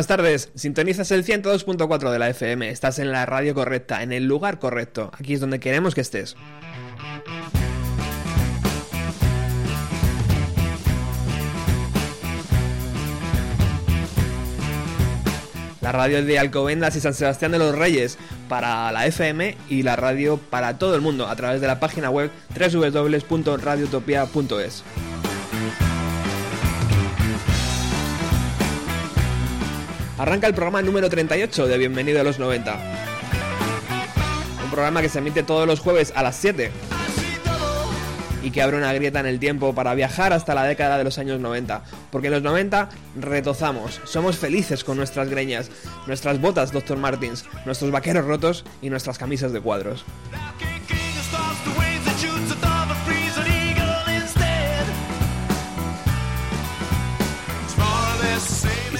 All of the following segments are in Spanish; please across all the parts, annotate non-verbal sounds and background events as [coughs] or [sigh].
Buenas tardes, sintonizas el 102.4 de la FM, estás en la radio correcta, en el lugar correcto, aquí es donde queremos que estés. La radio de Alcobendas y San Sebastián de los Reyes para la FM y la radio para todo el mundo a través de la página web www.radiotopia.es. Arranca el programa número 38 de Bienvenido a los 90. Un programa que se emite todos los jueves a las 7 y que abre una grieta en el tiempo para viajar hasta la década de los años 90. Porque en los 90 retozamos, somos felices con nuestras greñas, nuestras botas Dr. Martins, nuestros vaqueros rotos y nuestras camisas de cuadros.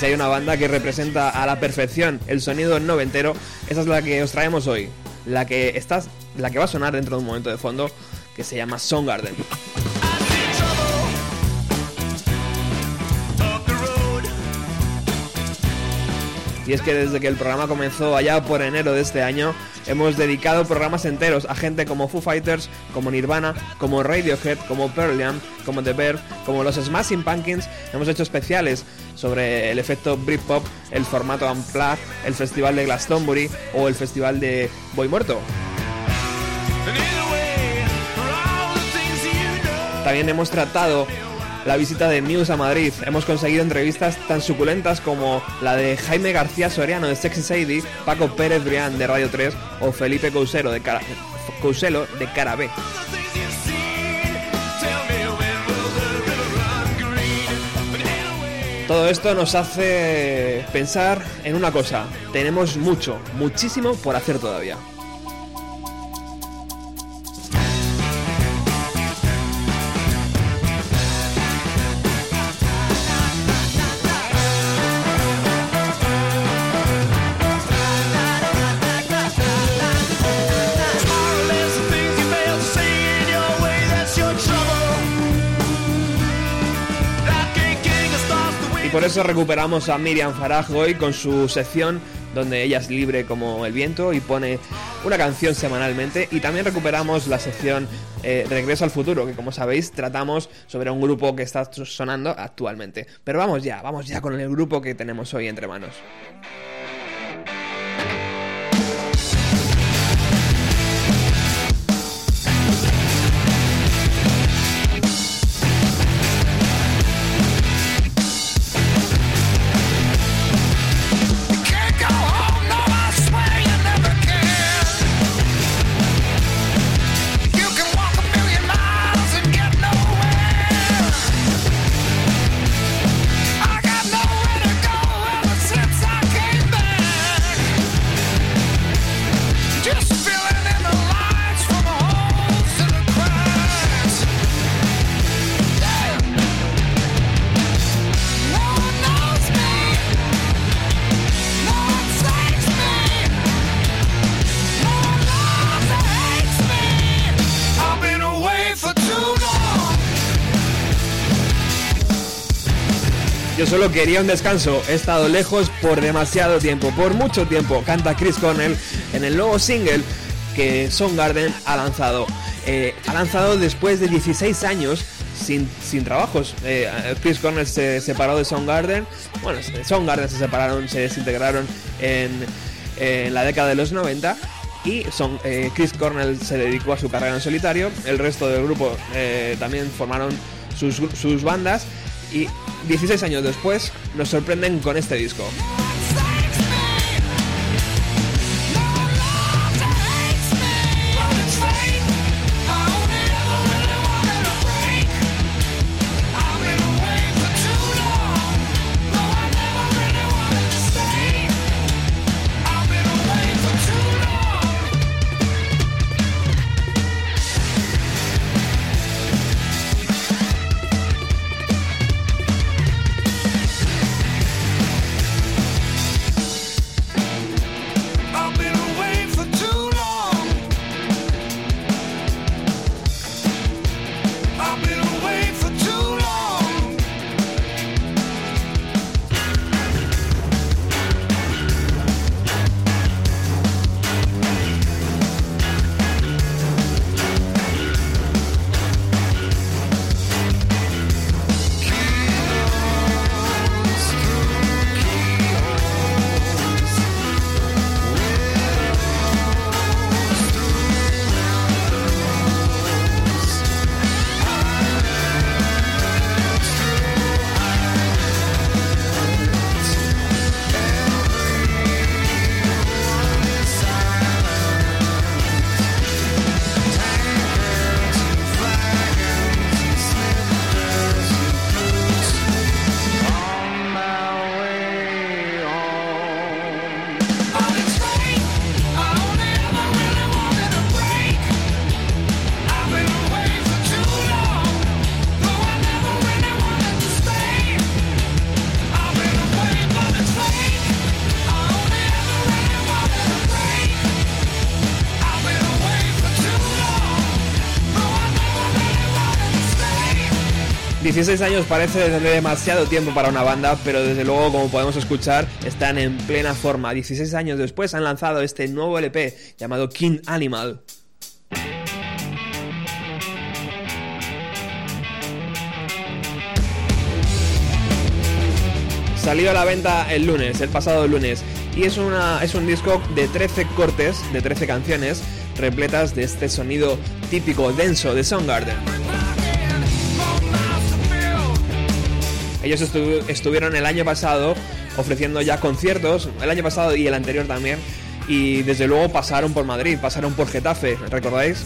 Si hay una banda que representa a la perfección el sonido noventero, esa es la que os traemos hoy. La que, la que va a sonar dentro de un momento de fondo, que se llama Soundgarden. Y es que desde que el programa comenzó allá por enero de este año, hemos dedicado programas enteros a gente como Foo Fighters, como Nirvana, como Radiohead, como Pearl Jam, como The Bear, como los Smashing Pumpkins. Hemos hecho especiales sobre el efecto Britpop, el formato Unplugged, el festival de Glastonbury o el festival de Boy Muerto. También hemos tratado la visita de Muse a Madrid. Hemos conseguido entrevistas tan suculentas como la de Jaime García Soriano de Sexy Sadie, Paco Pérez Brián de Radio 3 o Felipe Couselo de, Cara Couselo de Cara B. Todo esto nos hace pensar en una cosa. Tenemos mucho, muchísimo por hacer todavía. Eso recuperamos a Miriam Faraj hoy con su sección donde ella es libre como el viento y pone una canción semanalmente. Y también recuperamos la sección eh, Regreso al futuro, que como sabéis tratamos sobre un grupo que está sonando actualmente. Pero vamos ya, vamos ya con el grupo que tenemos hoy entre manos. Solo quería un descanso. He estado lejos por demasiado tiempo, por mucho tiempo. Canta Chris Cornell en el nuevo single que Soundgarden ha lanzado. Eh, ha lanzado después de 16 años sin, sin trabajos. Eh, Chris Cornell se separó de Soundgarden. Bueno, Soundgarden se separaron, se desintegraron en, la década de los 90 y son, eh, Chris Cornell se dedicó a su carrera en solitario, el resto del grupo también formaron sus bandas y 16 años después nos sorprenden con este disco. 16 años parece demasiado tiempo para una banda, pero desde luego, como podemos escuchar, están en plena forma. 16 años después han lanzado este nuevo LP llamado King Animal. Salió a la venta el lunes, el pasado lunes, y es, una, es un disco de 13 cortes, de 13 canciones, repletas de este sonido típico denso de Soundgarden. Ellos estu- estuvieron el año pasado ofreciendo ya conciertos, el año pasado y el anterior también, y desde luego pasaron por Madrid, pasaron por Getafe, ¿recordáis?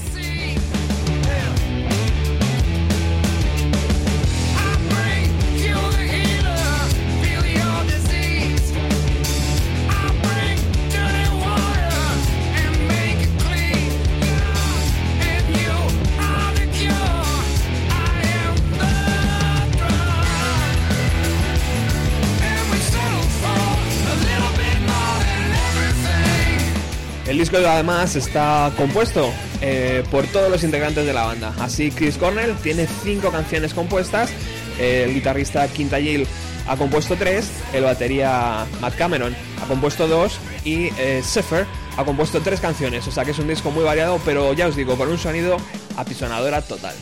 Disco además está compuesto eh, por todos los integrantes de la banda. Así Chris Cornell tiene cinco canciones compuestas, el guitarrista Quinta Gill ha compuesto tres, el batería Matt Cameron ha compuesto dos y eh, Zephyr ha compuesto tres canciones. O sea que es un disco muy variado, pero ya os digo, con un sonido apisonadora total.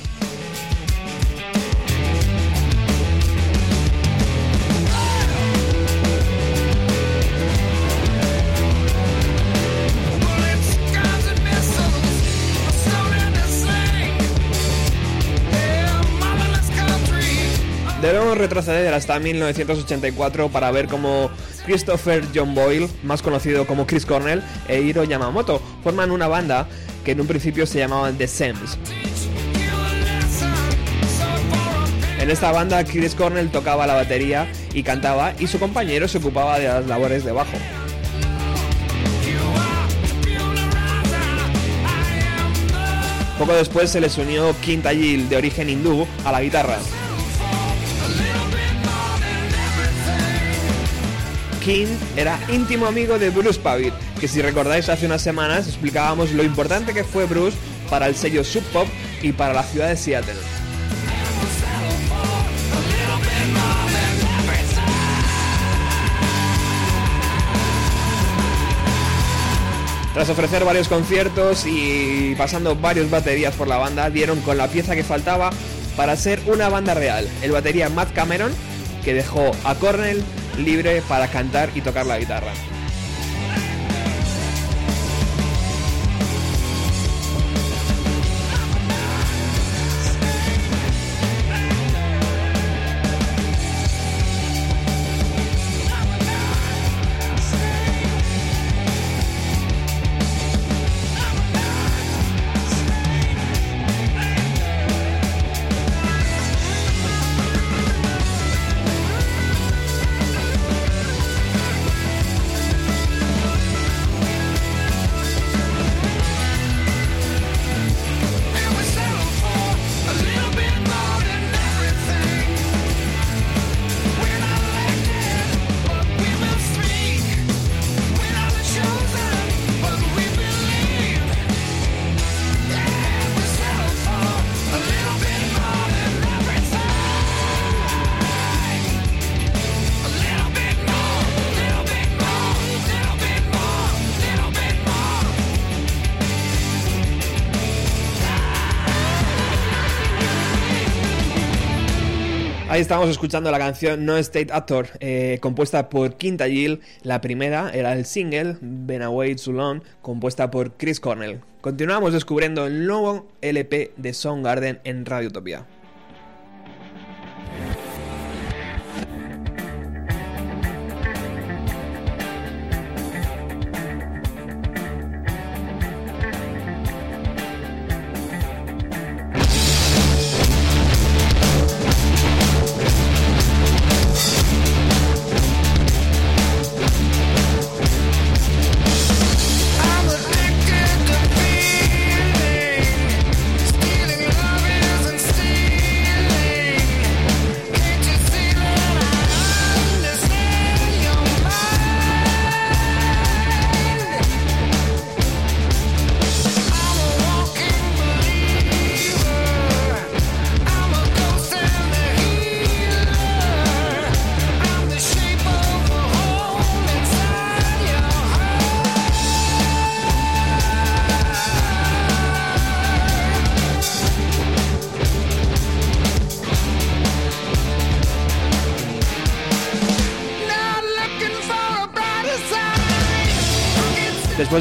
Debemos retroceder hasta 1984 para ver cómo Christopher John Boyle, más conocido como Chris Cornell, e Hiro Yamamoto forman una banda que en un principio se llamaban The Sems. En esta banda Chris Cornell tocaba la batería y cantaba y su compañero se ocupaba de las labores de bajo. Poco después se les unió Quinta Gill de origen hindú a la guitarra. King era íntimo amigo de Bruce Pavitt, que si recordáis hace unas semanas explicábamos lo importante que fue Bruce para el sello Sub Pop y para la ciudad de Seattle. Tras ofrecer varios conciertos y pasando varios baterías por la banda, dieron con la pieza que faltaba para ser una banda real, el batería Matt Cameron, que dejó a Cornell libre para cantar y tocar la guitarra. Estamos escuchando la canción No State Actor, eh, compuesta por Quinta Gill. La primera era el single Ben Away Too Long, compuesta por Chris Cornell. Continuamos descubriendo el nuevo LP de Soundgarden en Radio Utopia.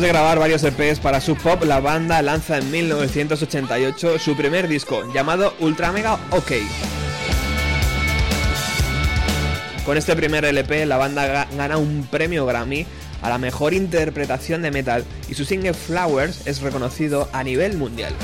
Después de grabar varios EPs para Sub Pop, la banda lanza en 1988 su primer disco, llamado Ultra Mega OK. Con este primer LP, la banda ga- gana un premio Grammy a la mejor interpretación de metal y su single Flowers es reconocido a nivel mundial.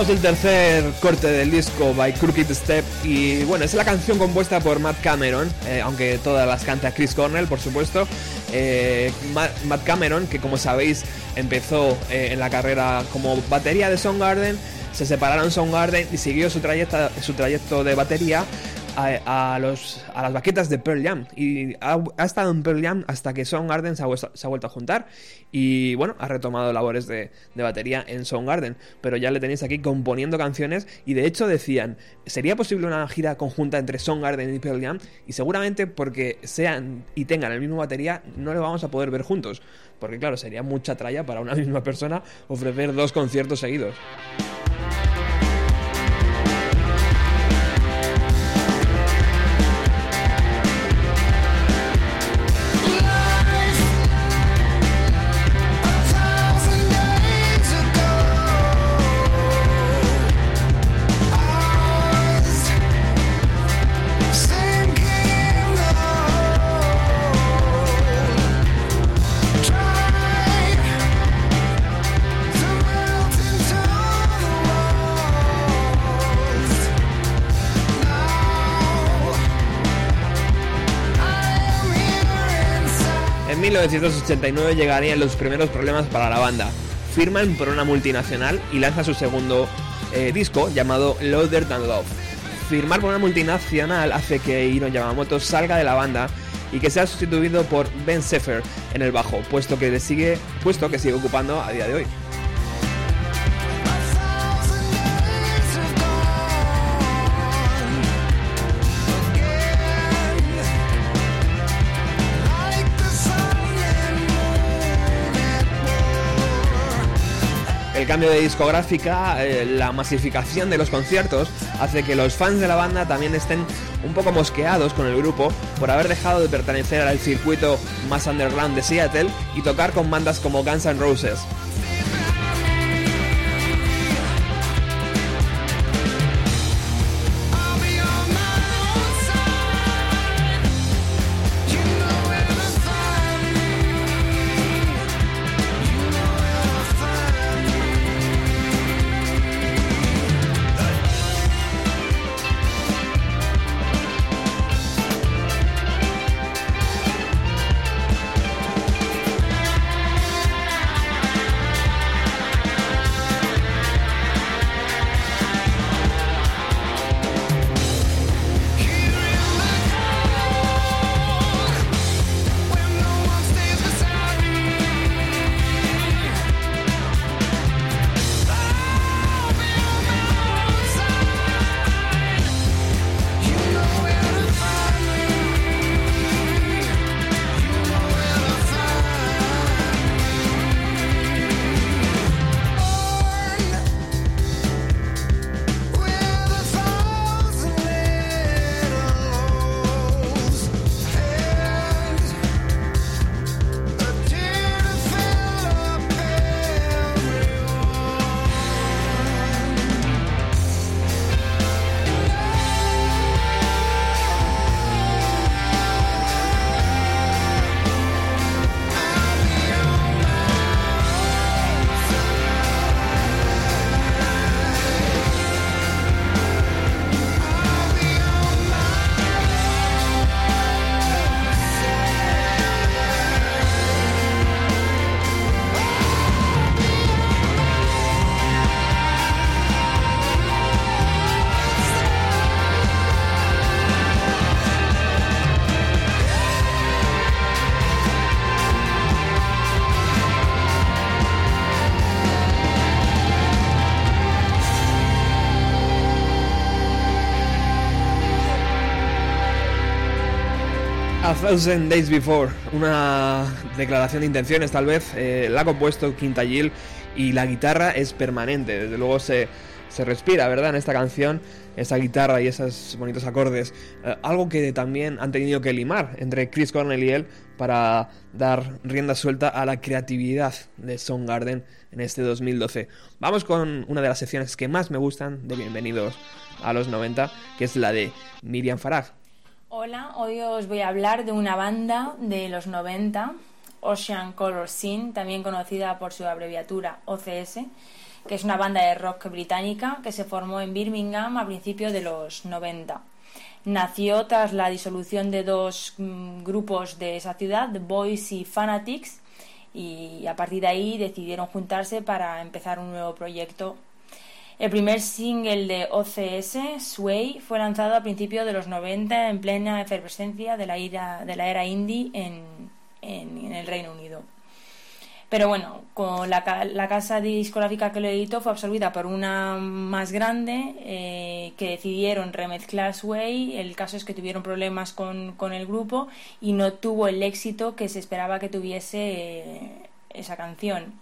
Mind? Escuchamos el tercer corte del disco by Crooked Step y bueno, es la canción compuesta por Matt Cameron, eh, aunque todas las canta Chris Cornell, por supuesto. Eh, Matt Cameron, que como sabéis empezó eh, en la carrera como batería de Soundgarden, se separaron Soundgarden y siguió su, trayecta, su trayecto de batería a, los, a las baquetas de Pearl Jam. Y ha, estado en Pearl Jam hasta que Soundgarden se ha, se ha vuelto a juntar. Y bueno, ha retomado labores de, de batería en Soundgarden, pero ya le tenéis aquí componiendo canciones. Y de hecho decían, ¿sería posible una gira conjunta entre Soundgarden y Pearl Jam? Y seguramente porque sean y tengan el mismo batería no lo vamos a poder ver juntos, porque claro, sería mucha tralla para una [laughs] misma persona ofrecer dos conciertos seguidos. 1989 llegarían los primeros problemas para la banda. Firman por una multinacional y lanza su segundo eh, disco llamado Louder Than Love. Firmar por una multinacional hace que Hiro Yamamoto salga de la banda y que sea sustituido por Ben Sefer en el bajo, puesto que, le sigue, puesto que sigue ocupando a día de hoy. Cambio de discográfica, eh, la masificación de los conciertos, hace que los fans de la banda también estén un poco mosqueados con el grupo por haber dejado de pertenecer al circuito más underground de Seattle y tocar con bandas como Guns N' Roses. Thousand Days Before, una declaración de intenciones tal vez, eh, la ha compuesto Quinta Gil y la guitarra es permanente, desde luego se, se respira, ¿verdad? En esta canción, esa guitarra y esos bonitos acordes, Eh, algo que también han tenido que limar entre Chris Cornell y él para dar rienda suelta a la creatividad de Soundgarden en este 2012. Vamos con una de las secciones que más me gustan de Bienvenidos a los 90, que es la de Miriam Farag. Hola, hoy os voy a hablar de una banda de los 90, Ocean Color Scene, también conocida por su abreviatura OCS, que es una banda de rock británica que se formó en Birmingham a principios de los 90. Nació tras la disolución de dos mm, grupos de esa ciudad, The Boys y Fanatics, y a partir de ahí decidieron juntarse para empezar un nuevo proyecto el primer single de OCS, Sway, fue lanzado a principios de los 90 en plena efervescencia de la era, de la era indie en, el Reino Unido. Pero bueno, con la, la casa discográfica que lo editó fue absorbida por una más grande eh, que decidieron remezclar Sway. El caso es que tuvieron problemas con, con el grupo y no tuvo el éxito que se esperaba que tuviese eh, esa canción.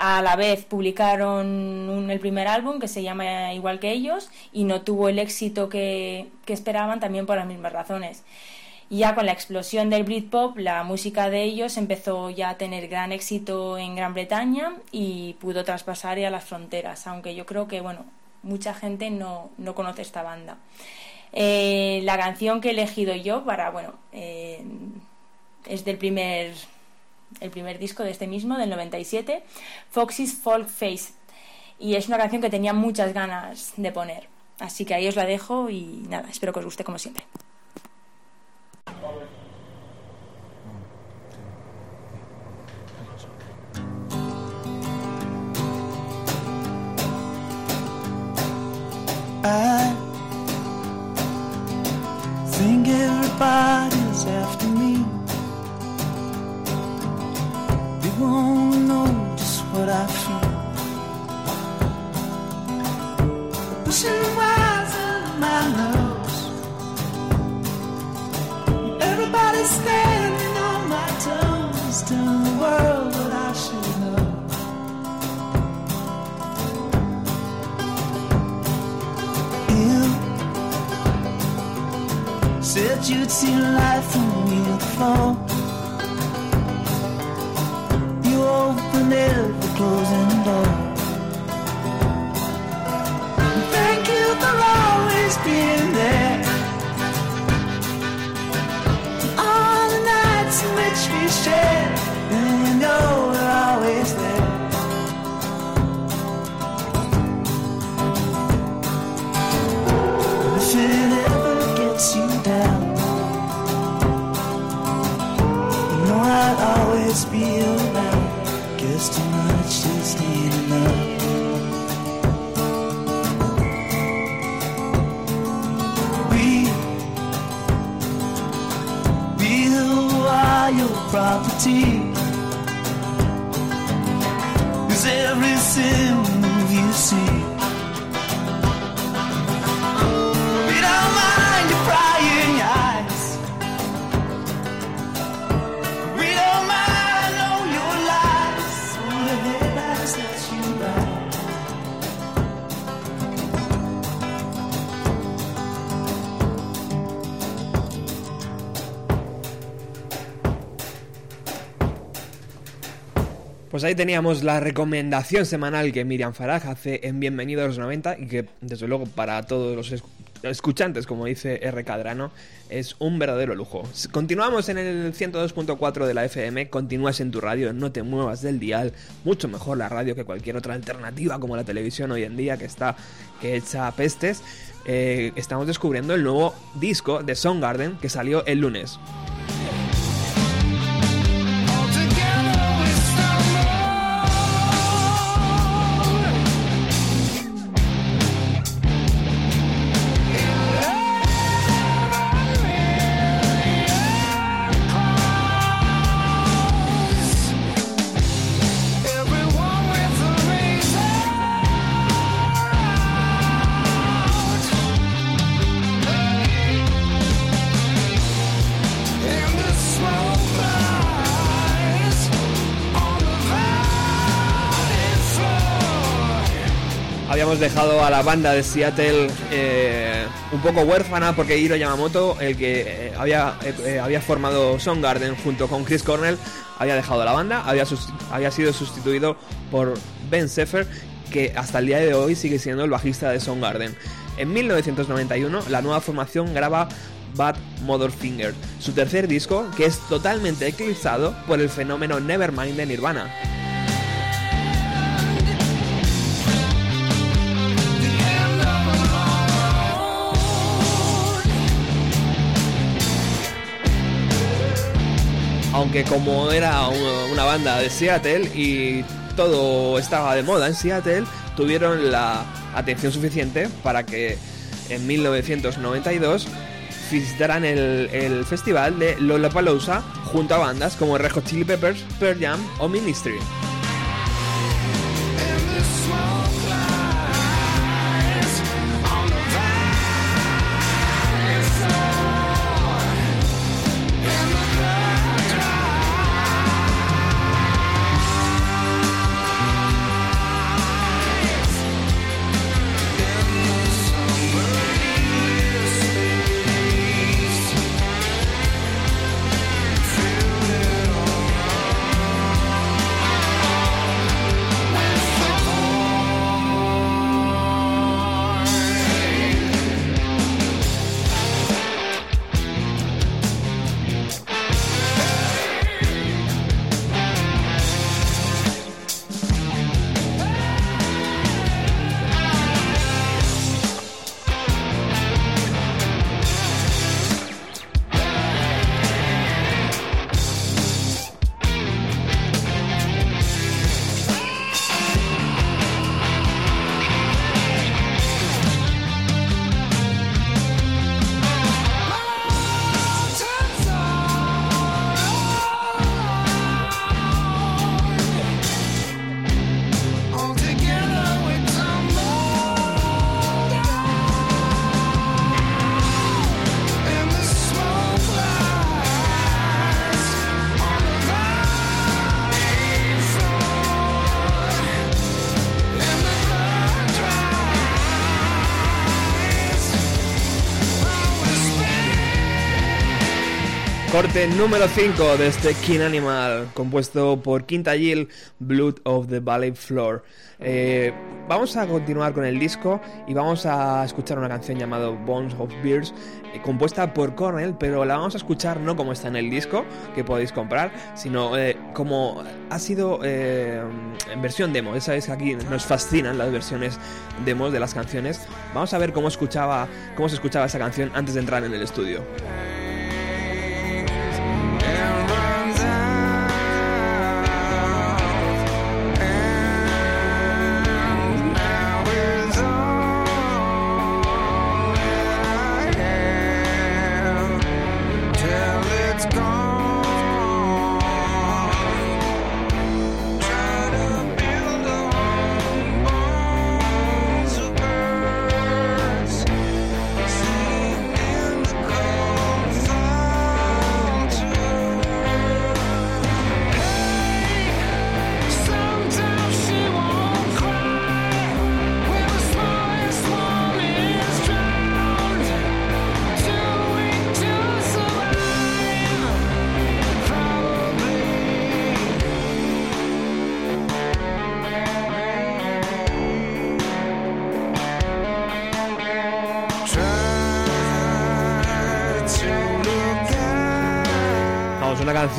A la vez publicaron el primer álbum que se llama igual que ellos y no tuvo el éxito que, que esperaban también por las mismas razones. Ya con la explosión del Britpop, la música de ellos empezó ya a tener gran éxito en Gran Bretaña y pudo traspasar ya las fronteras, aunque yo creo que bueno, mucha gente no, no conoce esta banda. Eh, la canción que he elegido yo para, bueno, eh, es del primer el primer disco de este mismo, del 97, Foxy's Folk Face. Y es una canción que tenía muchas ganas de poner. Así que ahí os la dejo y nada, espero que os guste como siempre. Pushing wires in my nose. Standing on my toes, telling the world I should know. You said you'd seen life from me before. You opened every closing doors property. Pues ahí teníamos la recomendación semanal que Miriam Faraj hace en Bienvenido a los 90 y que desde luego para todos los es- escuchantes, como dice R. Cadrano, es un verdadero lujo. Continuamos en el 102.4 de la FM, continúas en tu radio, no te muevas del dial, mucho mejor la radio que cualquier otra alternativa como la televisión hoy en día que está que echa pestes. Eh, estamos descubriendo el nuevo disco de Soundgarden que salió el lunes. Dejado a la banda de Seattle eh, un poco huérfana porque Hiro Yamamoto, el que eh, había, eh, eh, había formado Soundgarden junto con Chris Cornell, había dejado la banda, había, había sido sustituido por Ben Seffer, que hasta el día de hoy sigue siendo el bajista de Soundgarden. En 1991, la nueva formación graba Bad Motherfinger, su tercer disco, que es totalmente eclipsado por el fenómeno Nevermind de Nirvana. Aunque como era una banda de Seattle y todo estaba de moda en Seattle, tuvieron la atención suficiente para que en 1992 visitaran el, el festival de Lollapalooza junto a bandas como Red Hot Chili Peppers, Pearl Jam o Ministry. Corte número 5 de este King Animal, compuesto por Quinta Gill, Blood of the Valley Floor. Eh, vamos a continuar con el disco y vamos a escuchar una canción llamada Bones of Beers, eh, compuesta por Cornell, pero la vamos a escuchar no como está en el disco, que podéis comprar, sino eh, como ha sido en versión demo. Ya sabéis que aquí nos fascinan las versiones demos de las canciones. Vamos a ver cómo, escuchaba, cómo se escuchaba esa canción antes de entrar en el estudio.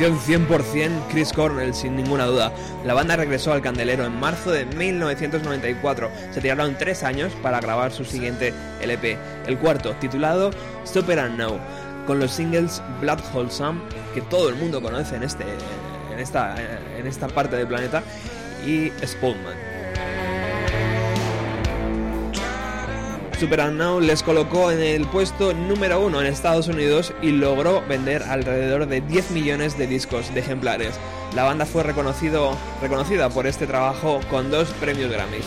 Vamos, una canción 100% Chris Cornell, sin ninguna duda. La banda regresó al candelero en marzo de 1994. Se tiraron tres años para grabar su siguiente LP, el cuarto, titulado Stop and Now, con los singles Blood Wholesome, que todo el mundo conoce en, este, en, esta, en esta parte del planeta, y Spotman. Super and Now les colocó en el puesto número uno en Estados Unidos y logró vender alrededor de 10 millones de discos de ejemplares. La banda fue reconocido, reconocida por este trabajo con dos premios Grammys.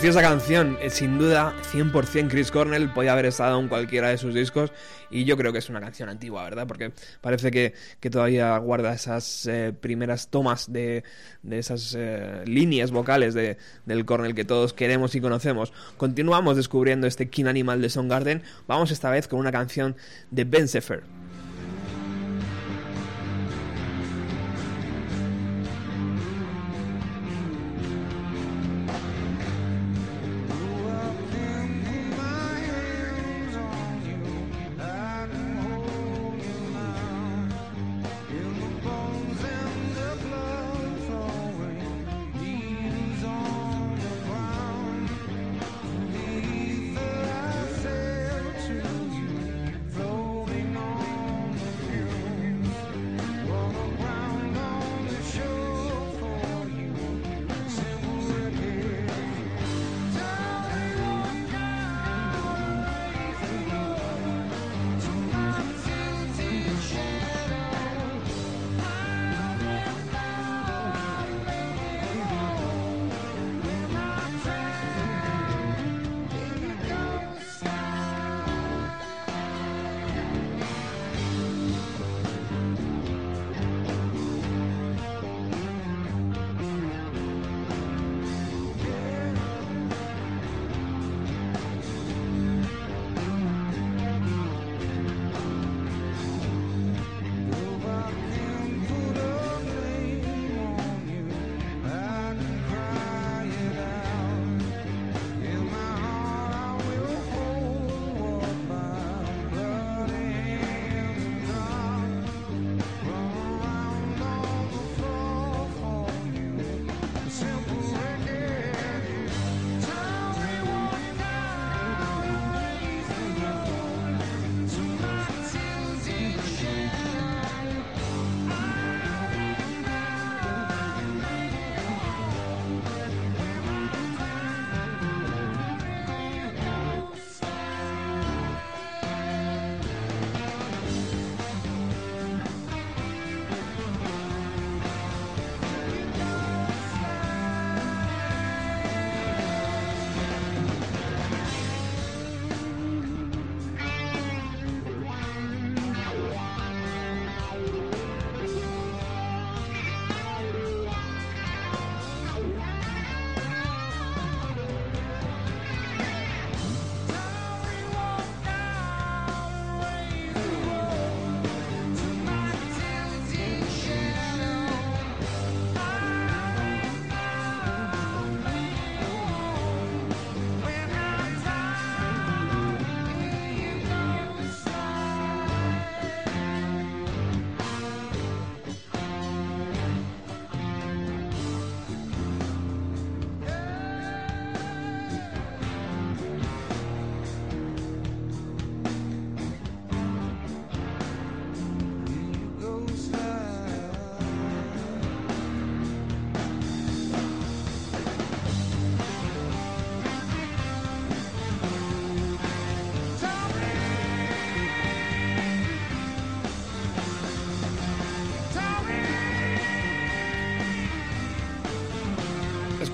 Preciosa canción, eh, sin duda 100% Chris Cornell, podía haber estado en cualquiera de sus discos y yo creo que es una canción antigua, ¿verdad? Porque parece que, que todavía guarda esas eh, primeras tomas de, de esas eh, líneas vocales de, del Cornell que todos queremos y conocemos. Continuamos descubriendo este King Animal de Soundgarden, vamos esta vez con una canción de Ben Sefer.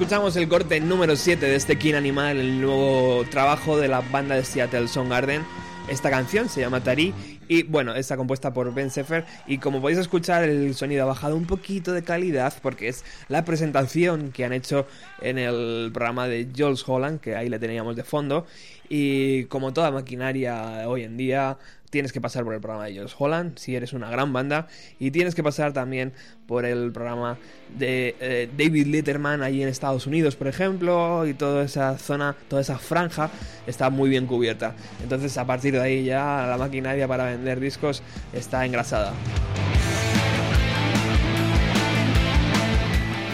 Escuchamos el corte número 7 de este King Animal, el nuevo trabajo de la banda de Seattle Soundgarden. Esta canción se llama Tari y bueno, está compuesta por Ben Sefer y como podéis escuchar el sonido ha bajado un poquito de calidad porque es la presentación que han hecho en el programa de Jules Holland, que ahí le teníamos de fondo y como toda maquinaria hoy en día tienes que pasar por el programa de Jules Holland si eres una gran banda y tienes que pasar también por el programa de eh, David Letterman allí en Estados Unidos por ejemplo y toda esa zona toda esa franja está muy bien cubierta. Entonces a partir de ahí ya la maquinaria para vender discos está engrasada.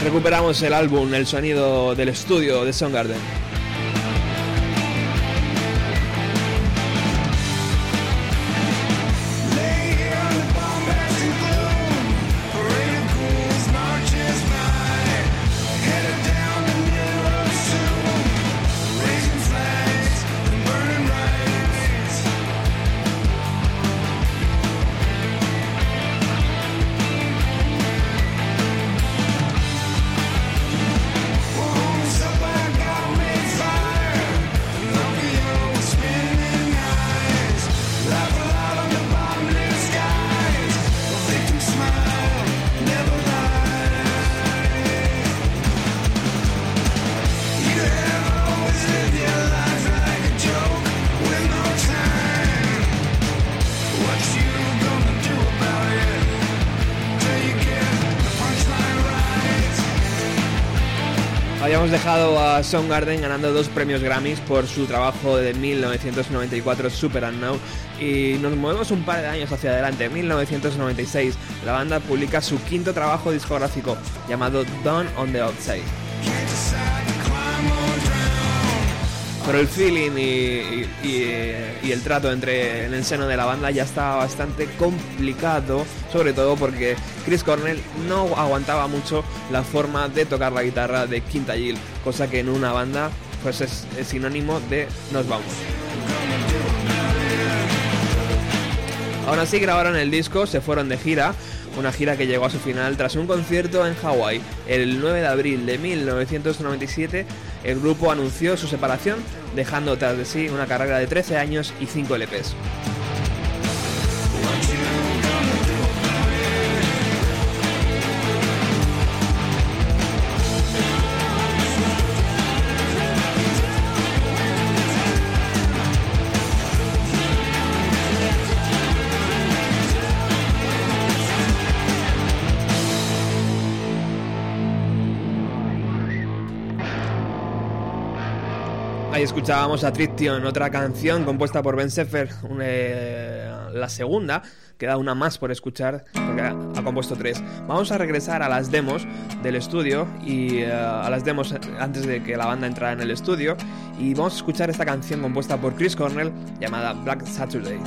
Recuperamos el álbum el sonido del estudio de Soundgarden dejado a Soundgarden ganando dos premios Grammys por su trabajo de 1994 Super Unknown y nos movemos un par de años hacia adelante. En 1996 la banda publica su quinto trabajo discográfico llamado Dawn on the Outside. Pero el feeling y, y el trato entre en el seno de la banda ya estaba bastante complicado, sobre todo porque Chris Cornell no aguantaba mucho la forma de tocar la guitarra de Quinta Gill, cosa que en una banda pues es, es sinónimo de nos vamos. Aún así grabaron el disco, se fueron de gira, una gira que llegó a su final tras un concierto en Hawái. El 9 de abril de 1997 el grupo anunció su separación, dejando tras de sí una carrera de 13 años y 5 LPs. Escuchábamos a Trition, otra canción compuesta por Ben Sefer, una, eh, la segunda, queda una más por escuchar, porque ha, compuesto tres. Vamos a regresar a las demos del estudio y eh, a las demos antes de que la banda entrara en el estudio y vamos a escuchar esta canción compuesta por Chris Cornell llamada Black Saturday.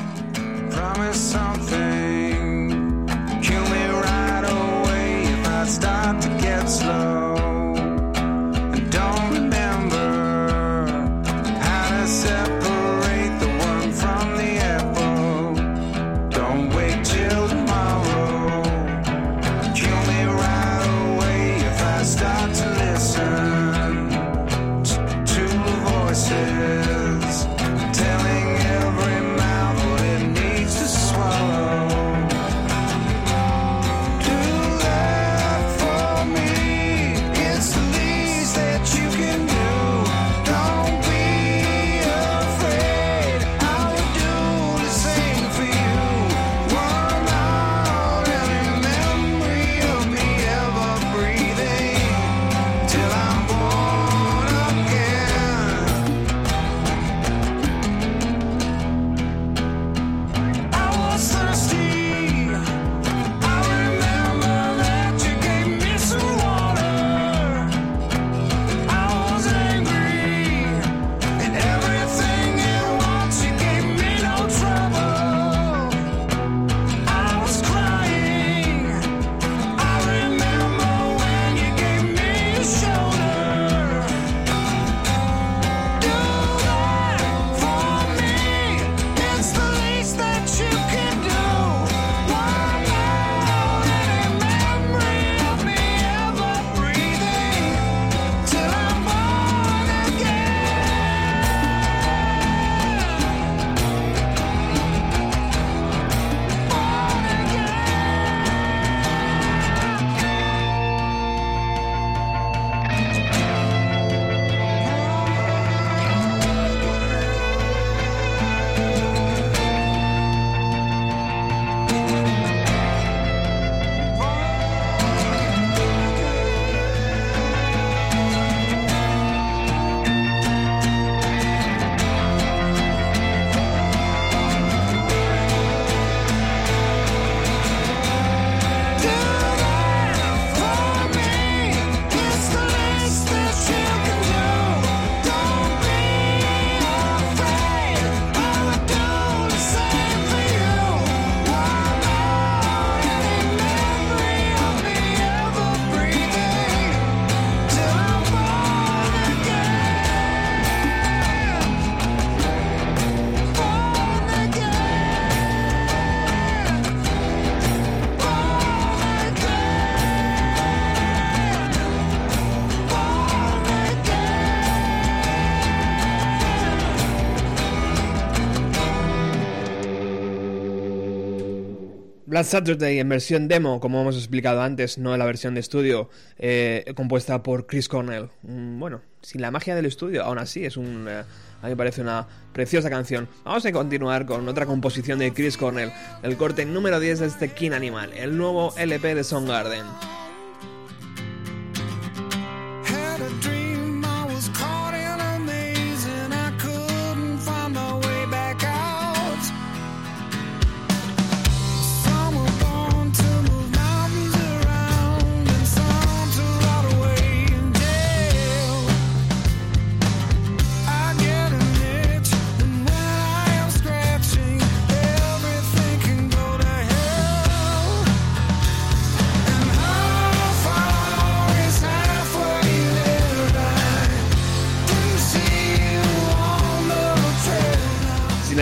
Black Saturday en versión demo, como hemos explicado antes, no en la versión de estudio, eh, compuesta por Chris Cornell. Mm, bueno, sin la magia del estudio, aún así es un... eh, a mí me parece una preciosa canción. Vamos a continuar con otra composición de Chris Cornell, el corte número 10 de este King Animal, el nuevo LP de Soundgarden.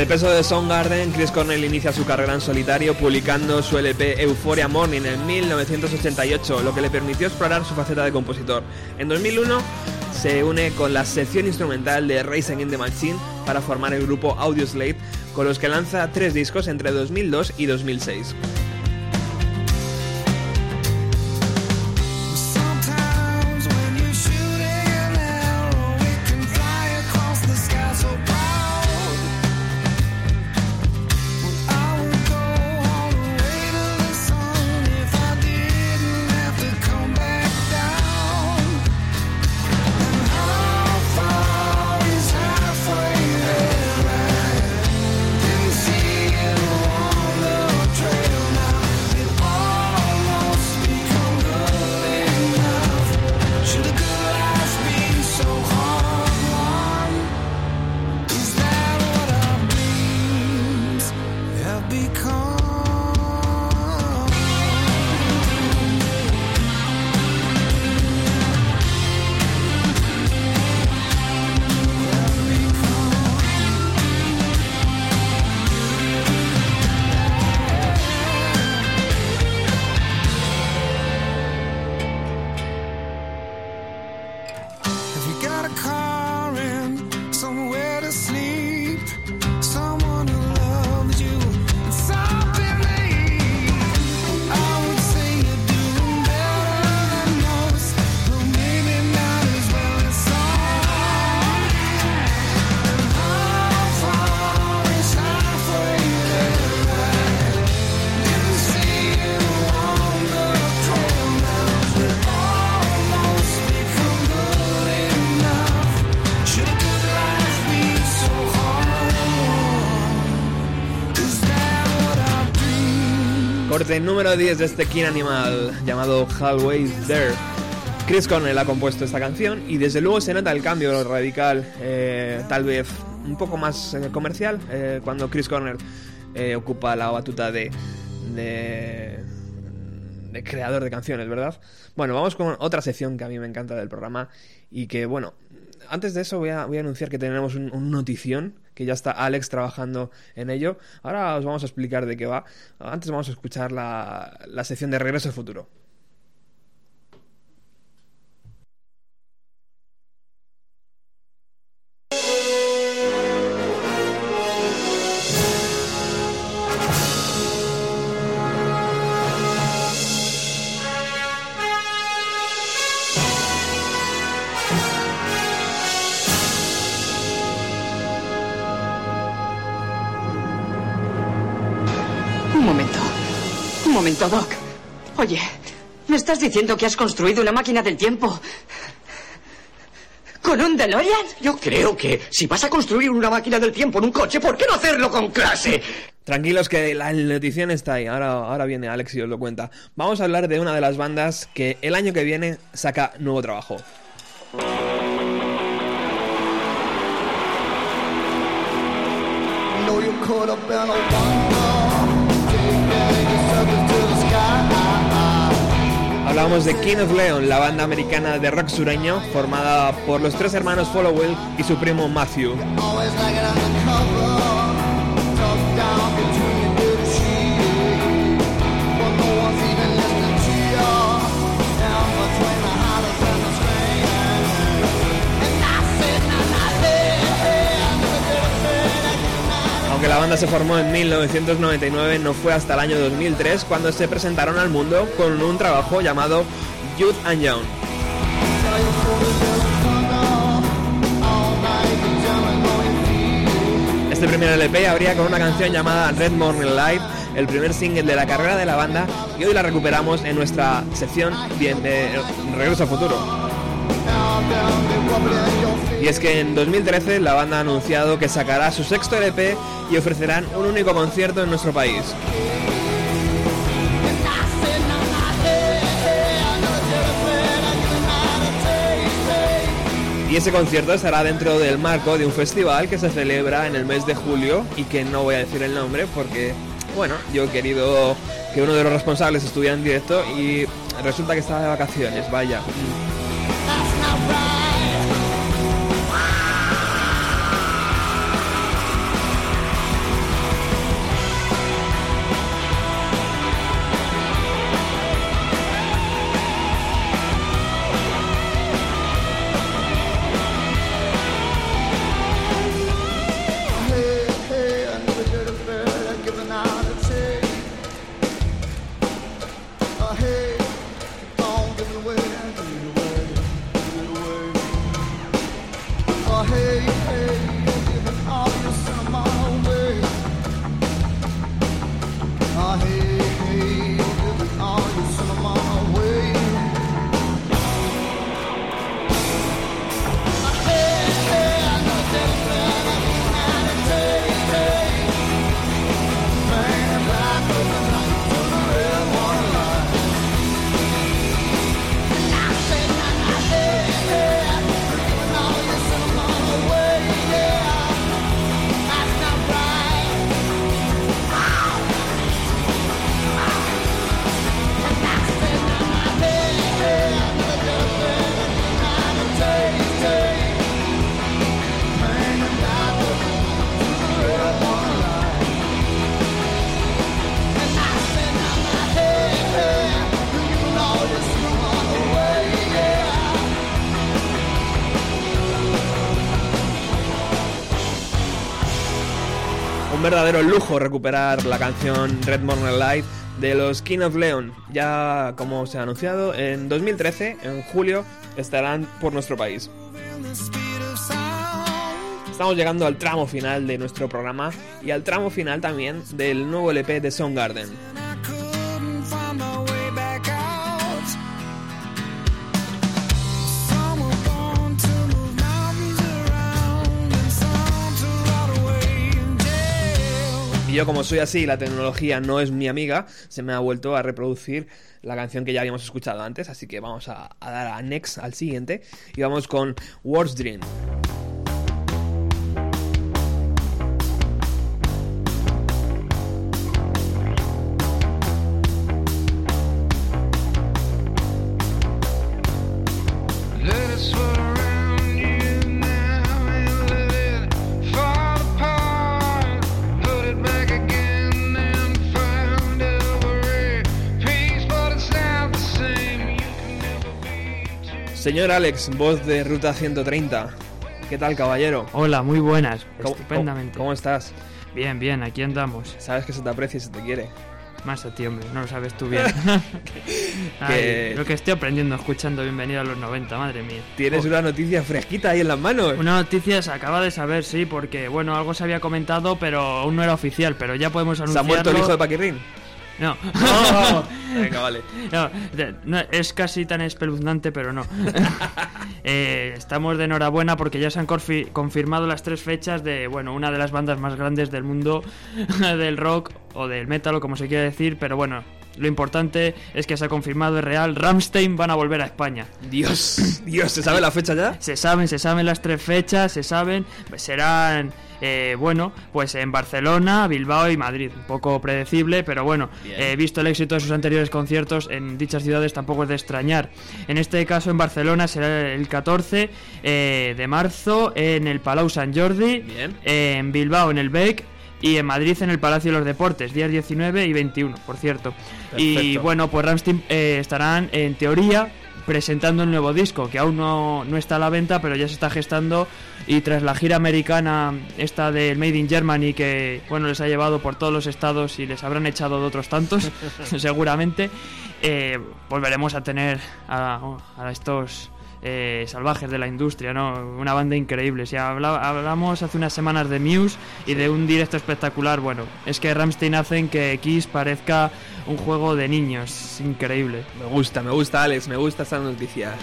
El peso de Soundgarden, Chris Cornell inicia su carrera en solitario publicando su LP Euphoria Morning en 1988, lo que le permitió explorar su faceta de compositor. En 2001 se une con la sección instrumental de Racing in the Machine para formar el grupo Audioslave, con los que lanza tres discos entre 2002 y 2006. Corte número 10 de este King Animal, llamado Halfway There. Chris Cornell ha compuesto esta canción y desde luego se nota el cambio radical, eh, tal vez un poco más eh, comercial, eh, cuando Chris Cornell ocupa la batuta de, de, de creador de canciones, ¿verdad? Bueno, vamos con otra sección que a mí me encanta del programa y que, bueno, antes de eso voy a, voy a anunciar que tenemos un, notición, que ya está Alex trabajando en ello. Ahora os vamos a explicar de qué va. Antes vamos a escuchar la, la sección de Regreso al Futuro. Momento, Doc. Oye, ¿me estás diciendo que has construido una máquina del tiempo? ¿Con un DeLorean? Yo creo que si vas a construir una máquina del tiempo en un coche, ¿por qué no hacerlo con clase? Tranquilos que la notición está ahí. Ahora, ahora viene Alex y os lo cuenta. Vamos a hablar de una de las bandas que el año que viene saca nuevo trabajo. know Hablamos de King of Leon, la banda americana de rock sureño formada por los tres hermanos Followell y su primo Matthew. Banda se formó en 1999, no fue hasta el año 2003 cuando se presentaron al mundo con un trabajo llamado Youth and Young. Este primer LP abría con una canción llamada Red Morning Light, el primer single de la carrera de la banda, y hoy la recuperamos en nuestra sección de Regreso al Futuro. Y es que en 2013 la banda ha anunciado que sacará su sexto LP y ofrecerán un único concierto en nuestro país. Y ese concierto estará dentro del marco de un festival que se celebra en el mes de julio y que no voy a decir el nombre porque, bueno, yo he querido que uno de los responsables estuviera en directo y resulta que estaba de vacaciones, vaya. alright. Verdadero lujo recuperar la canción Red Morning Light de los King of Leon. Ya como se ha anunciado, en 2013, en julio, estarán por nuestro país. Estamos llegando al tramo final de nuestro programa y al tramo final también del nuevo LP de Soundgarden. Y yo como soy así, la tecnología no es mi amiga, se me ha vuelto a reproducir la canción que ya habíamos escuchado antes, así que vamos a, dar a next al siguiente y vamos con World's Dream. Señor Alex, voz de Ruta 130. ¿Qué tal, caballero? Hola, muy buenas. ¿Cómo- Estupendamente. ¿Cómo, estás? Bien, bien, aquí andamos. Sabes que se te aprecia y se te quiere. Más a ti, hombre, no lo sabes tú bien. [laughs] [laughs] Ay, Que- Lo que estoy aprendiendo escuchando Bienvenido a los 90, madre mía. Tienes Oh, una noticia fresquita ahí en las manos. Una noticia se acaba de saber, sí, porque, bueno, algo se había comentado, pero aún no era oficial, pero ya podemos ¿Se ha anunciarlo. muerto el hijo de Paquirrín? No. [laughs] Venga, vale. No, no, es casi tan espeluznante, pero no. [laughs] Eh, estamos de enhorabuena porque ya se han confirmado las tres fechas de, bueno, una de las bandas más grandes del mundo [laughs] del rock o del metal o como se quiera decir, pero bueno, lo importante es que se ha confirmado, es real, Ramstein van a volver a España. Dios, Dios, ¿se sabe la fecha ya? Se saben, se saben las tres fechas, se saben, serán, eh, bueno, pues en Barcelona, Bilbao y Madrid. Un poco predecible, pero bueno, eh, visto el éxito de sus anteriores conciertos en dichas ciudades tampoco es de extrañar. En este caso en Barcelona será el 14 eh, de marzo en el Palau Sant Jordi, Bien. eh, en Bilbao en el BEC y en Madrid en el Palacio de los Deportes, días 19 y 21, por cierto. Y Perfecto. bueno, pues Ramstein eh, estarán en teoría presentando el nuevo disco, que aún no, no está a la venta, pero ya se está gestando. Y tras la gira americana, esta del Made in Germany, que bueno, les ha llevado por todos los estados y les habrán echado de otros tantos, [laughs] [laughs] seguramente, eh, volveremos a tener a, a estos eh, salvajes de la industria, ¿no? Una banda increíble. Si habla- hablamos hace unas semanas de Muse y de un directo espectacular, bueno, es que Ramstein hacen que Kiss parezca un juego de niños. Increíble. Me gusta, me gusta, Alex, me gusta estas noticias.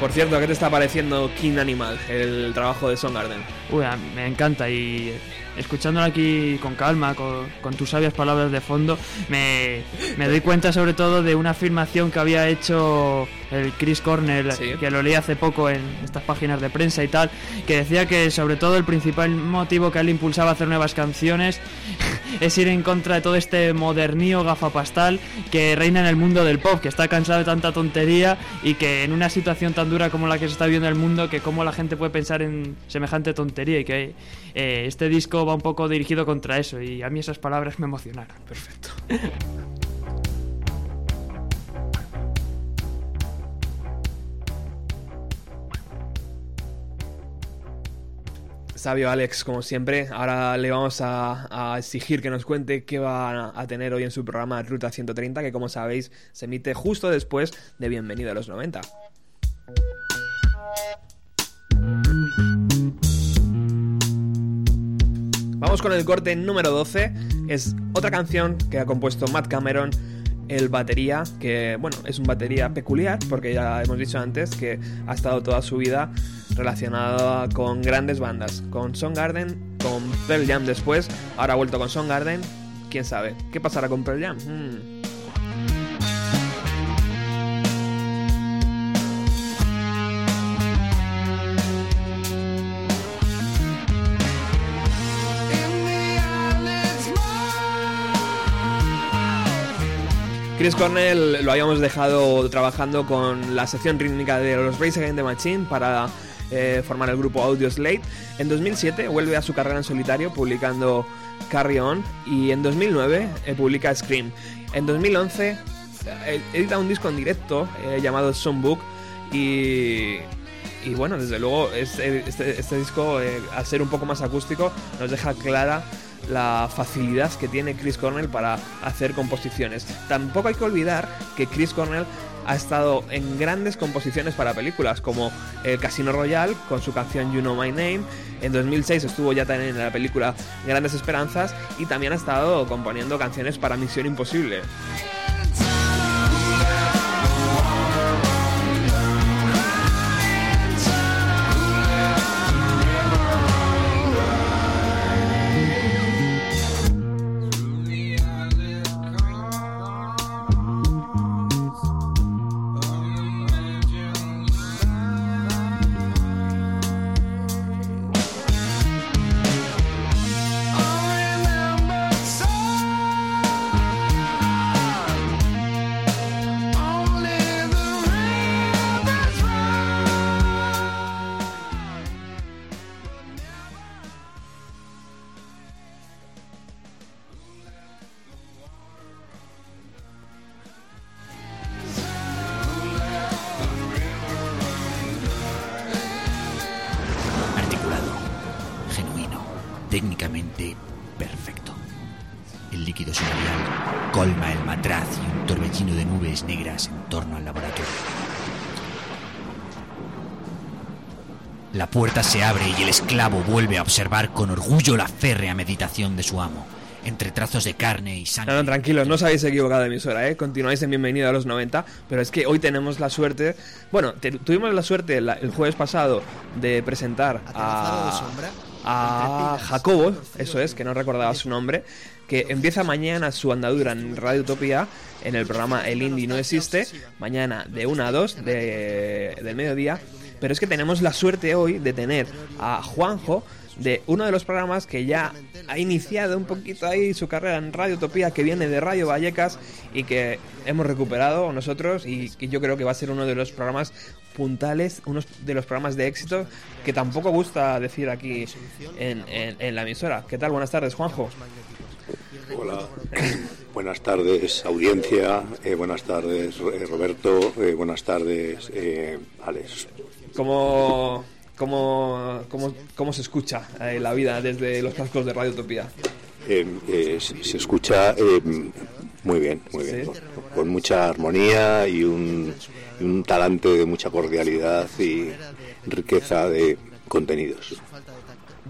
Por cierto, ¿qué te está pareciendo King Animal, el trabajo de Soundgarden? Uy, me encanta y escuchándolo aquí con calma, con, con tus sabias palabras de fondo, me, me doy cuenta sobre todo de una afirmación que había hecho el Chris Cornell, Sí. que lo leí hace poco en estas páginas de prensa y tal, que decía que sobre todo el principal motivo que él impulsaba a hacer nuevas canciones es ir en contra de todo este modernío gafapastal que reina en el mundo del pop, que está cansado de tanta tontería y que en una situación tan dura como la que se está viendo el mundo, que cómo la gente puede pensar en semejante tontería y que eh, este disco va un poco dirigido contra eso y a mí esas palabras me emocionaron. Perfecto. [laughs] Sabio Alex, como siempre. Ahora le vamos a, a exigir que nos cuente qué va a tener hoy en su programa Ruta 130, que como sabéis se emite justo después de Bienvenido a los 90. Vamos con el corte número 12. Es otra canción que ha compuesto Matt Cameron, el batería, que bueno, es un batería peculiar, porque ya hemos dicho antes que ha estado toda su vida relacionada con grandes bandas, con Soundgarden, con Pearl Jam después, ahora ha vuelto con Soundgarden, quién sabe, ¿qué pasará con Pearl Jam? Hmm. Chris Cornell lo habíamos dejado trabajando con la sección rítmica de los Race Against the Machine para eh, formar el grupo Audio Slate. En 2007 vuelve a su carrera en solitario publicando Carry On y en 2009 eh, publica Scream. En 2011 eh, edita un disco en directo llamado Songbook y, y bueno, desde luego este, este- este disco, eh, al ser un poco más acústico, nos deja clara la facilidad que tiene Chris Cornell para hacer composiciones. Tampoco hay que olvidar que Chris Cornell ha estado en grandes composiciones para películas como El Casino Royale con su canción You Know My Name. En 2006 estuvo ya también en la película Grandes Esperanzas y también ha estado componiendo canciones para Misión Imposible. Esclavo vuelve a observar con orgullo la férrea meditación de su amo, entre trazos de carne y sangre. No, no, tranquilos, no os habéis equivocado de emisora, ¿eh? Continuáis en Bienvenido a los 90, pero es que hoy tenemos la suerte... Bueno, te- tuvimos la suerte la- el jueves pasado de presentar Aterrazado de a, Jacobo, eso es, que no recordaba su nombre, que empieza mañana su andadura en Radio Utopía, en el programa El Indie No Existe, mañana de 1 a 2 de, del mediodía, pero es que tenemos la suerte hoy de tener a Juanjo de uno de los programas que ya ha iniciado un poquito ahí su carrera en Radio Utopía, que viene de Radio Vallecas y que hemos recuperado nosotros y que yo creo que va a ser uno de los programas puntales, uno de los programas de éxito que tampoco gusta decir aquí en, la emisora. ¿Qué tal? Buenas tardes, Juanjo. Hola. [coughs] Buenas tardes, audiencia. Eh, buenas tardes, eh, Roberto. Eh, buenas tardes, Alex. ¿Cómo, cómo, cómo, cómo se escucha eh, la vida desde los cascos de Radio Utopía? Eh, eh, se se escucha eh, muy bien, muy bien. Sí. Con, con mucha armonía y un, y un talante de mucha cordialidad y riqueza de contenidos.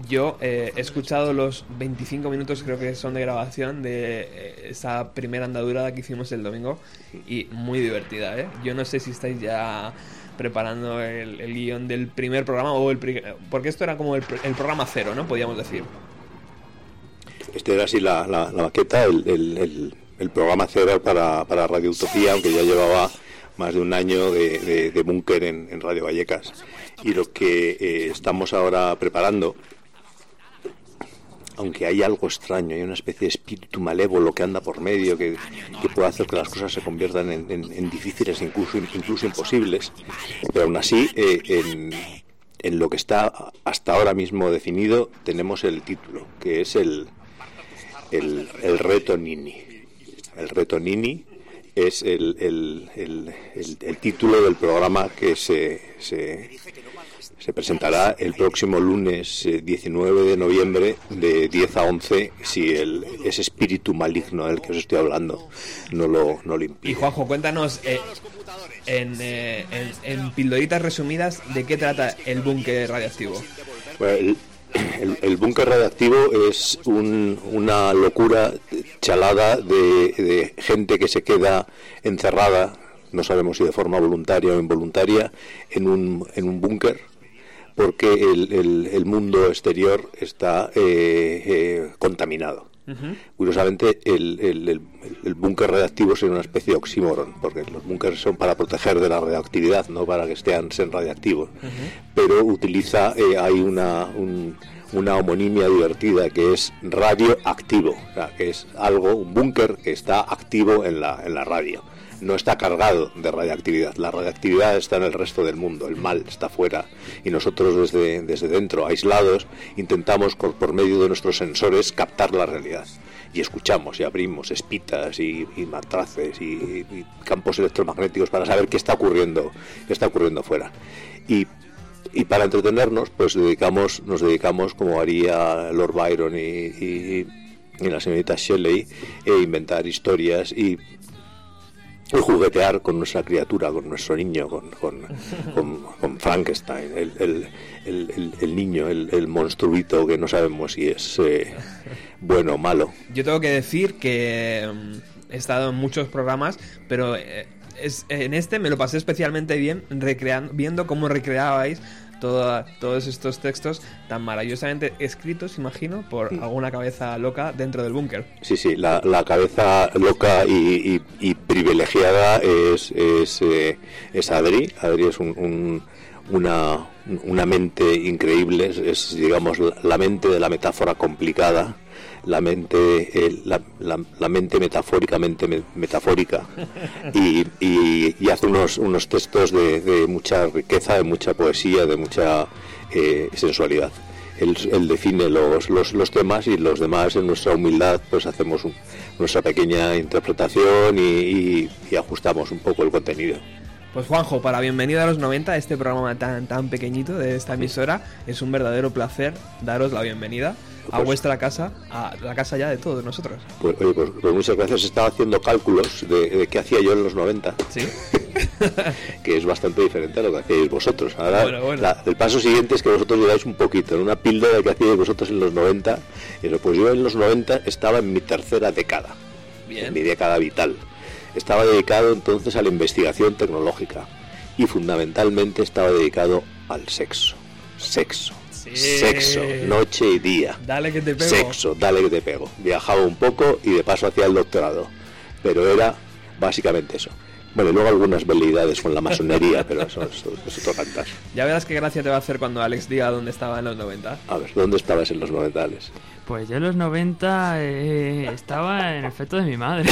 Yo eh, he escuchado los 25 minutos, creo que son de grabación, de eh, esa primera andadura que hicimos el domingo y muy divertida, ¿eh? Yo no sé si estáis ya preparando el, el guion del primer programa o el... Porque esto era como el, pr- el programa cero, ¿no? Podríamos decir. Este era así la, la, maqueta, el, programa cero para, para Radio Utopía, aunque ya llevaba más de un año de, de, búnker en, en Radio Vallecas. Y lo que eh, estamos ahora preparando, aunque hay algo extraño, hay una especie de espíritu malévolo que anda por medio, que, que puede hacer que las cosas se conviertan en, difíciles, incluso, incluso imposibles, pero aún así, eh, en, en lo que está hasta ahora mismo definido, tenemos el título, que es el, el, el reto Nini. El reto Nini es el- el título del programa que se, se, se presentará el próximo lunes eh, 19 de noviembre de 10 a 11 si el, ese espíritu maligno del que os estoy hablando no lo, no lo impide. Y Juanjo, cuéntanos eh, en, eh, en, en pildoritas resumidas de qué trata el búnker radioactivo. Bueno, el, [clears throat] el- el búnker radiactivo es un- una locura chalada de, de gente que se queda encerrada, no sabemos si de forma voluntaria o involuntaria, en un, en un búnker porque el, el- el mundo exterior está eh, eh, contaminado. Curiosamente, el, el- el- búnker radiactivo es una especie de oxímoron, porque los búnkers son para proteger de la radioactividad, no para que estén sean radiactivos. Pero utiliza, eh, hay una, un- una homonimia divertida que es radioactivo, o sea, que es algo, un búnker que está activo en la, en la radio. No está cargado de radiactividad. La radiactividad está en el resto del mundo, el mal está fuera. Y nosotros desde, desde dentro, aislados, intentamos por, medio de nuestros sensores captar la realidad. Y escuchamos y abrimos espitas y, y matraces y, campos electromagnéticos para saber qué está ocurriendo, qué está ocurriendo fuera. Y y para entretenernos pues dedicamos nos dedicamos como haría Lord Byron y, y- y la señorita Shelley e inventar historias y, juguetear con nuestra criatura con nuestro niño con, con, Frankenstein el, niño el, el monstruito que no sabemos si es eh, bueno o malo. Yo tengo que decir que mm, he estado en muchos programas, pero eh, es, en este me lo pasé especialmente bien recreando, viendo cómo recreabais toda- todos estos textos tan maravillosamente escritos, imagino, por alguna cabeza loca dentro del búnker. Sí, sí, la, la cabeza loca y, y- y privilegiada es, es, eh, es Adri. Adri es un- un- una, una mente increíble, es, es, digamos la, la mente de la metáfora complicada, la mente, la, la- la mente metafóricamente me- metafórica [laughs] y, y- y hace unos, unos textos de, de mucha riqueza, de mucha poesía, de mucha eh, sensualidad él, él define los, los, los temas y los demás en nuestra humildad pues hacemos un- nuestra pequeña interpretación y, y- y ajustamos un poco el contenido. Pues Juanjo, para Bienvenida a los 90, este programa tan, tan pequeñito de esta emisora, es un verdadero placer daros la bienvenida a Pues- vuestra casa, a la casa ya de todos nosotros. Pues, oye, pues, pues muchas gracias. Estaba haciendo cálculos de, de qué hacía yo en los 90, Sí. [laughs] que es bastante diferente a lo que hacíais vosotros. Ahora, Bueno, bueno. la- el paso siguiente es que vosotros llegáis un poquito, en una píldora de que hacíais vosotros en los 90. Y eso, pues yo en los 90 estaba en mi tercera década. Bien. en mi década vital. Estaba dedicado entonces a la investigación tecnológica y fundamentalmente estaba dedicado al sexo. Sexo. Sí. Sexo, noche y día. Dale que te pego. Sexo, dale que te pego. Viajaba un poco y de paso hacía el doctorado. Pero era básicamente eso. Bueno, y luego algunas veleidades con la masonería, pero eso, es otro cantar. Ya verás qué gracia te va a hacer cuando Alex diga dónde estaba en los 90. A ver, ¿dónde estabas en los noventales? Pues yo en los 90 eh, estaba en el feto de mi madre.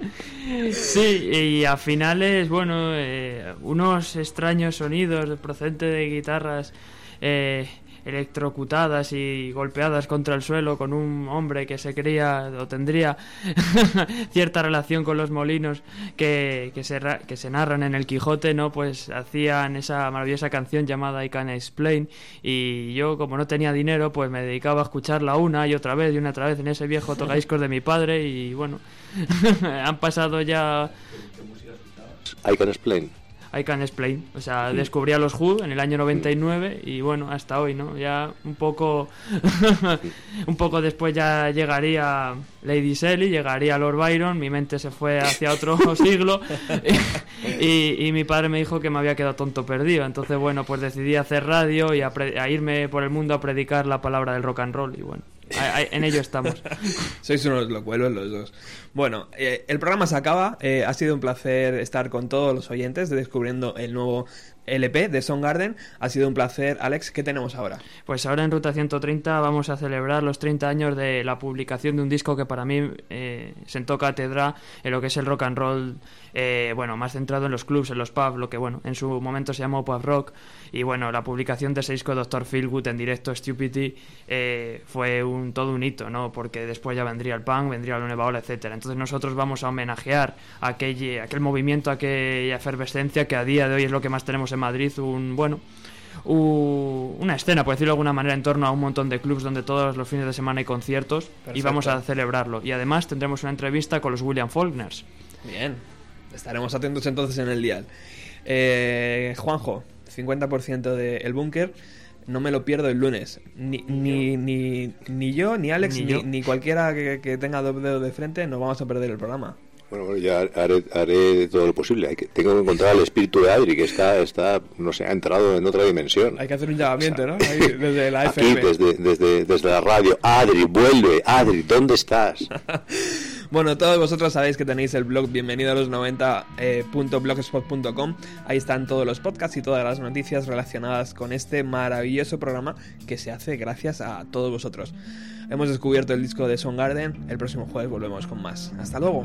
[laughs] sí, y a finales, bueno, eh, unos extraños sonidos procedentes de guitarras eh, electrocutadas y golpeadas contra el suelo con un hombre que se creía o tendría [laughs] cierta relación con los molinos que, que, se, que se narran en el Quijote, ¿no? Pues hacían esa maravillosa canción llamada I Can Explain y yo como no tenía dinero pues me dedicaba a escucharla una y otra vez y una otra vez en ese viejo tocadiscos de mi padre y bueno, [laughs] han pasado ya I can explain. I Can Explain. O sea, descubrí a los Who en el año 99 y bueno, hasta hoy, ¿no? Ya un poco [laughs] un poco después ya llegaría Lady Shelley, llegaría Lord Byron, mi mente se fue hacia otro [laughs] siglo y, y mi padre me dijo que me había quedado tonto perdido. Entonces, bueno, pues decidí hacer radio y a, pre- a irme por el mundo a predicar la palabra del rock and roll y bueno, en ello estamos. [laughs] Sois unos locuelos los dos. Bueno, eh, el programa se acaba. Eh, ha sido un placer estar con todos los oyentes de descubriendo el nuevo LP de Garden. Ha sido un placer, Alex. ¿Qué tenemos ahora? Pues ahora en Ruta 130 vamos a celebrar los 30 años de la publicación de un disco que para mí eh, sentó cátedra en lo que es el rock and roll, eh, bueno, más centrado en los clubs, en los pubs, lo que bueno, en su momento se llamó pub rock. Y bueno, la publicación de ese disco Dr. Feelgood en directo, Stupidity, eh, fue un, todo un hito, ¿no? Porque después ya vendría el punk, vendría la nueva ola, etcétera. Entonces nosotros vamos a homenajear aquel, aquel movimiento, aquella efervescencia que a día de hoy es lo que más tenemos en Madrid, un, bueno, una escena, por decirlo de alguna manera, en torno a un montón de clubs donde todos los fines de semana hay conciertos y vamos a celebrarlo. Y además tendremos una entrevista con los William Faulkners. Bien. Estaremos atentos entonces en el dial. Eh, Juanjo, 50% de El Búnker. No me lo pierdo el lunes. Ni, ni, ni, ni yo, ni Alex, Ni ni, yo. ni cualquiera que, que tenga dos dedos de frente nos vamos a perder el programa. Bueno, bueno, ya haré, haré todo lo posible. Hay que, tengo que encontrar al espíritu de Adri, que está, está, no sé, ha entrado en otra dimensión. Hay que hacer un llamamiento, ¿no? Ahí, desde la Aquí, FM. desde, desde, desde la radio. Adri, vuelve. Adri, ¿dónde estás? [laughs] Bueno, todos vosotros sabéis que tenéis el blog bienvenido a los 90.blogspot.com. Ahí están todos los podcasts y todas las noticias relacionadas con este maravilloso programa que se hace gracias a todos vosotros. Hemos descubierto el disco de Garden. El próximo jueves volvemos con más. Hasta luego.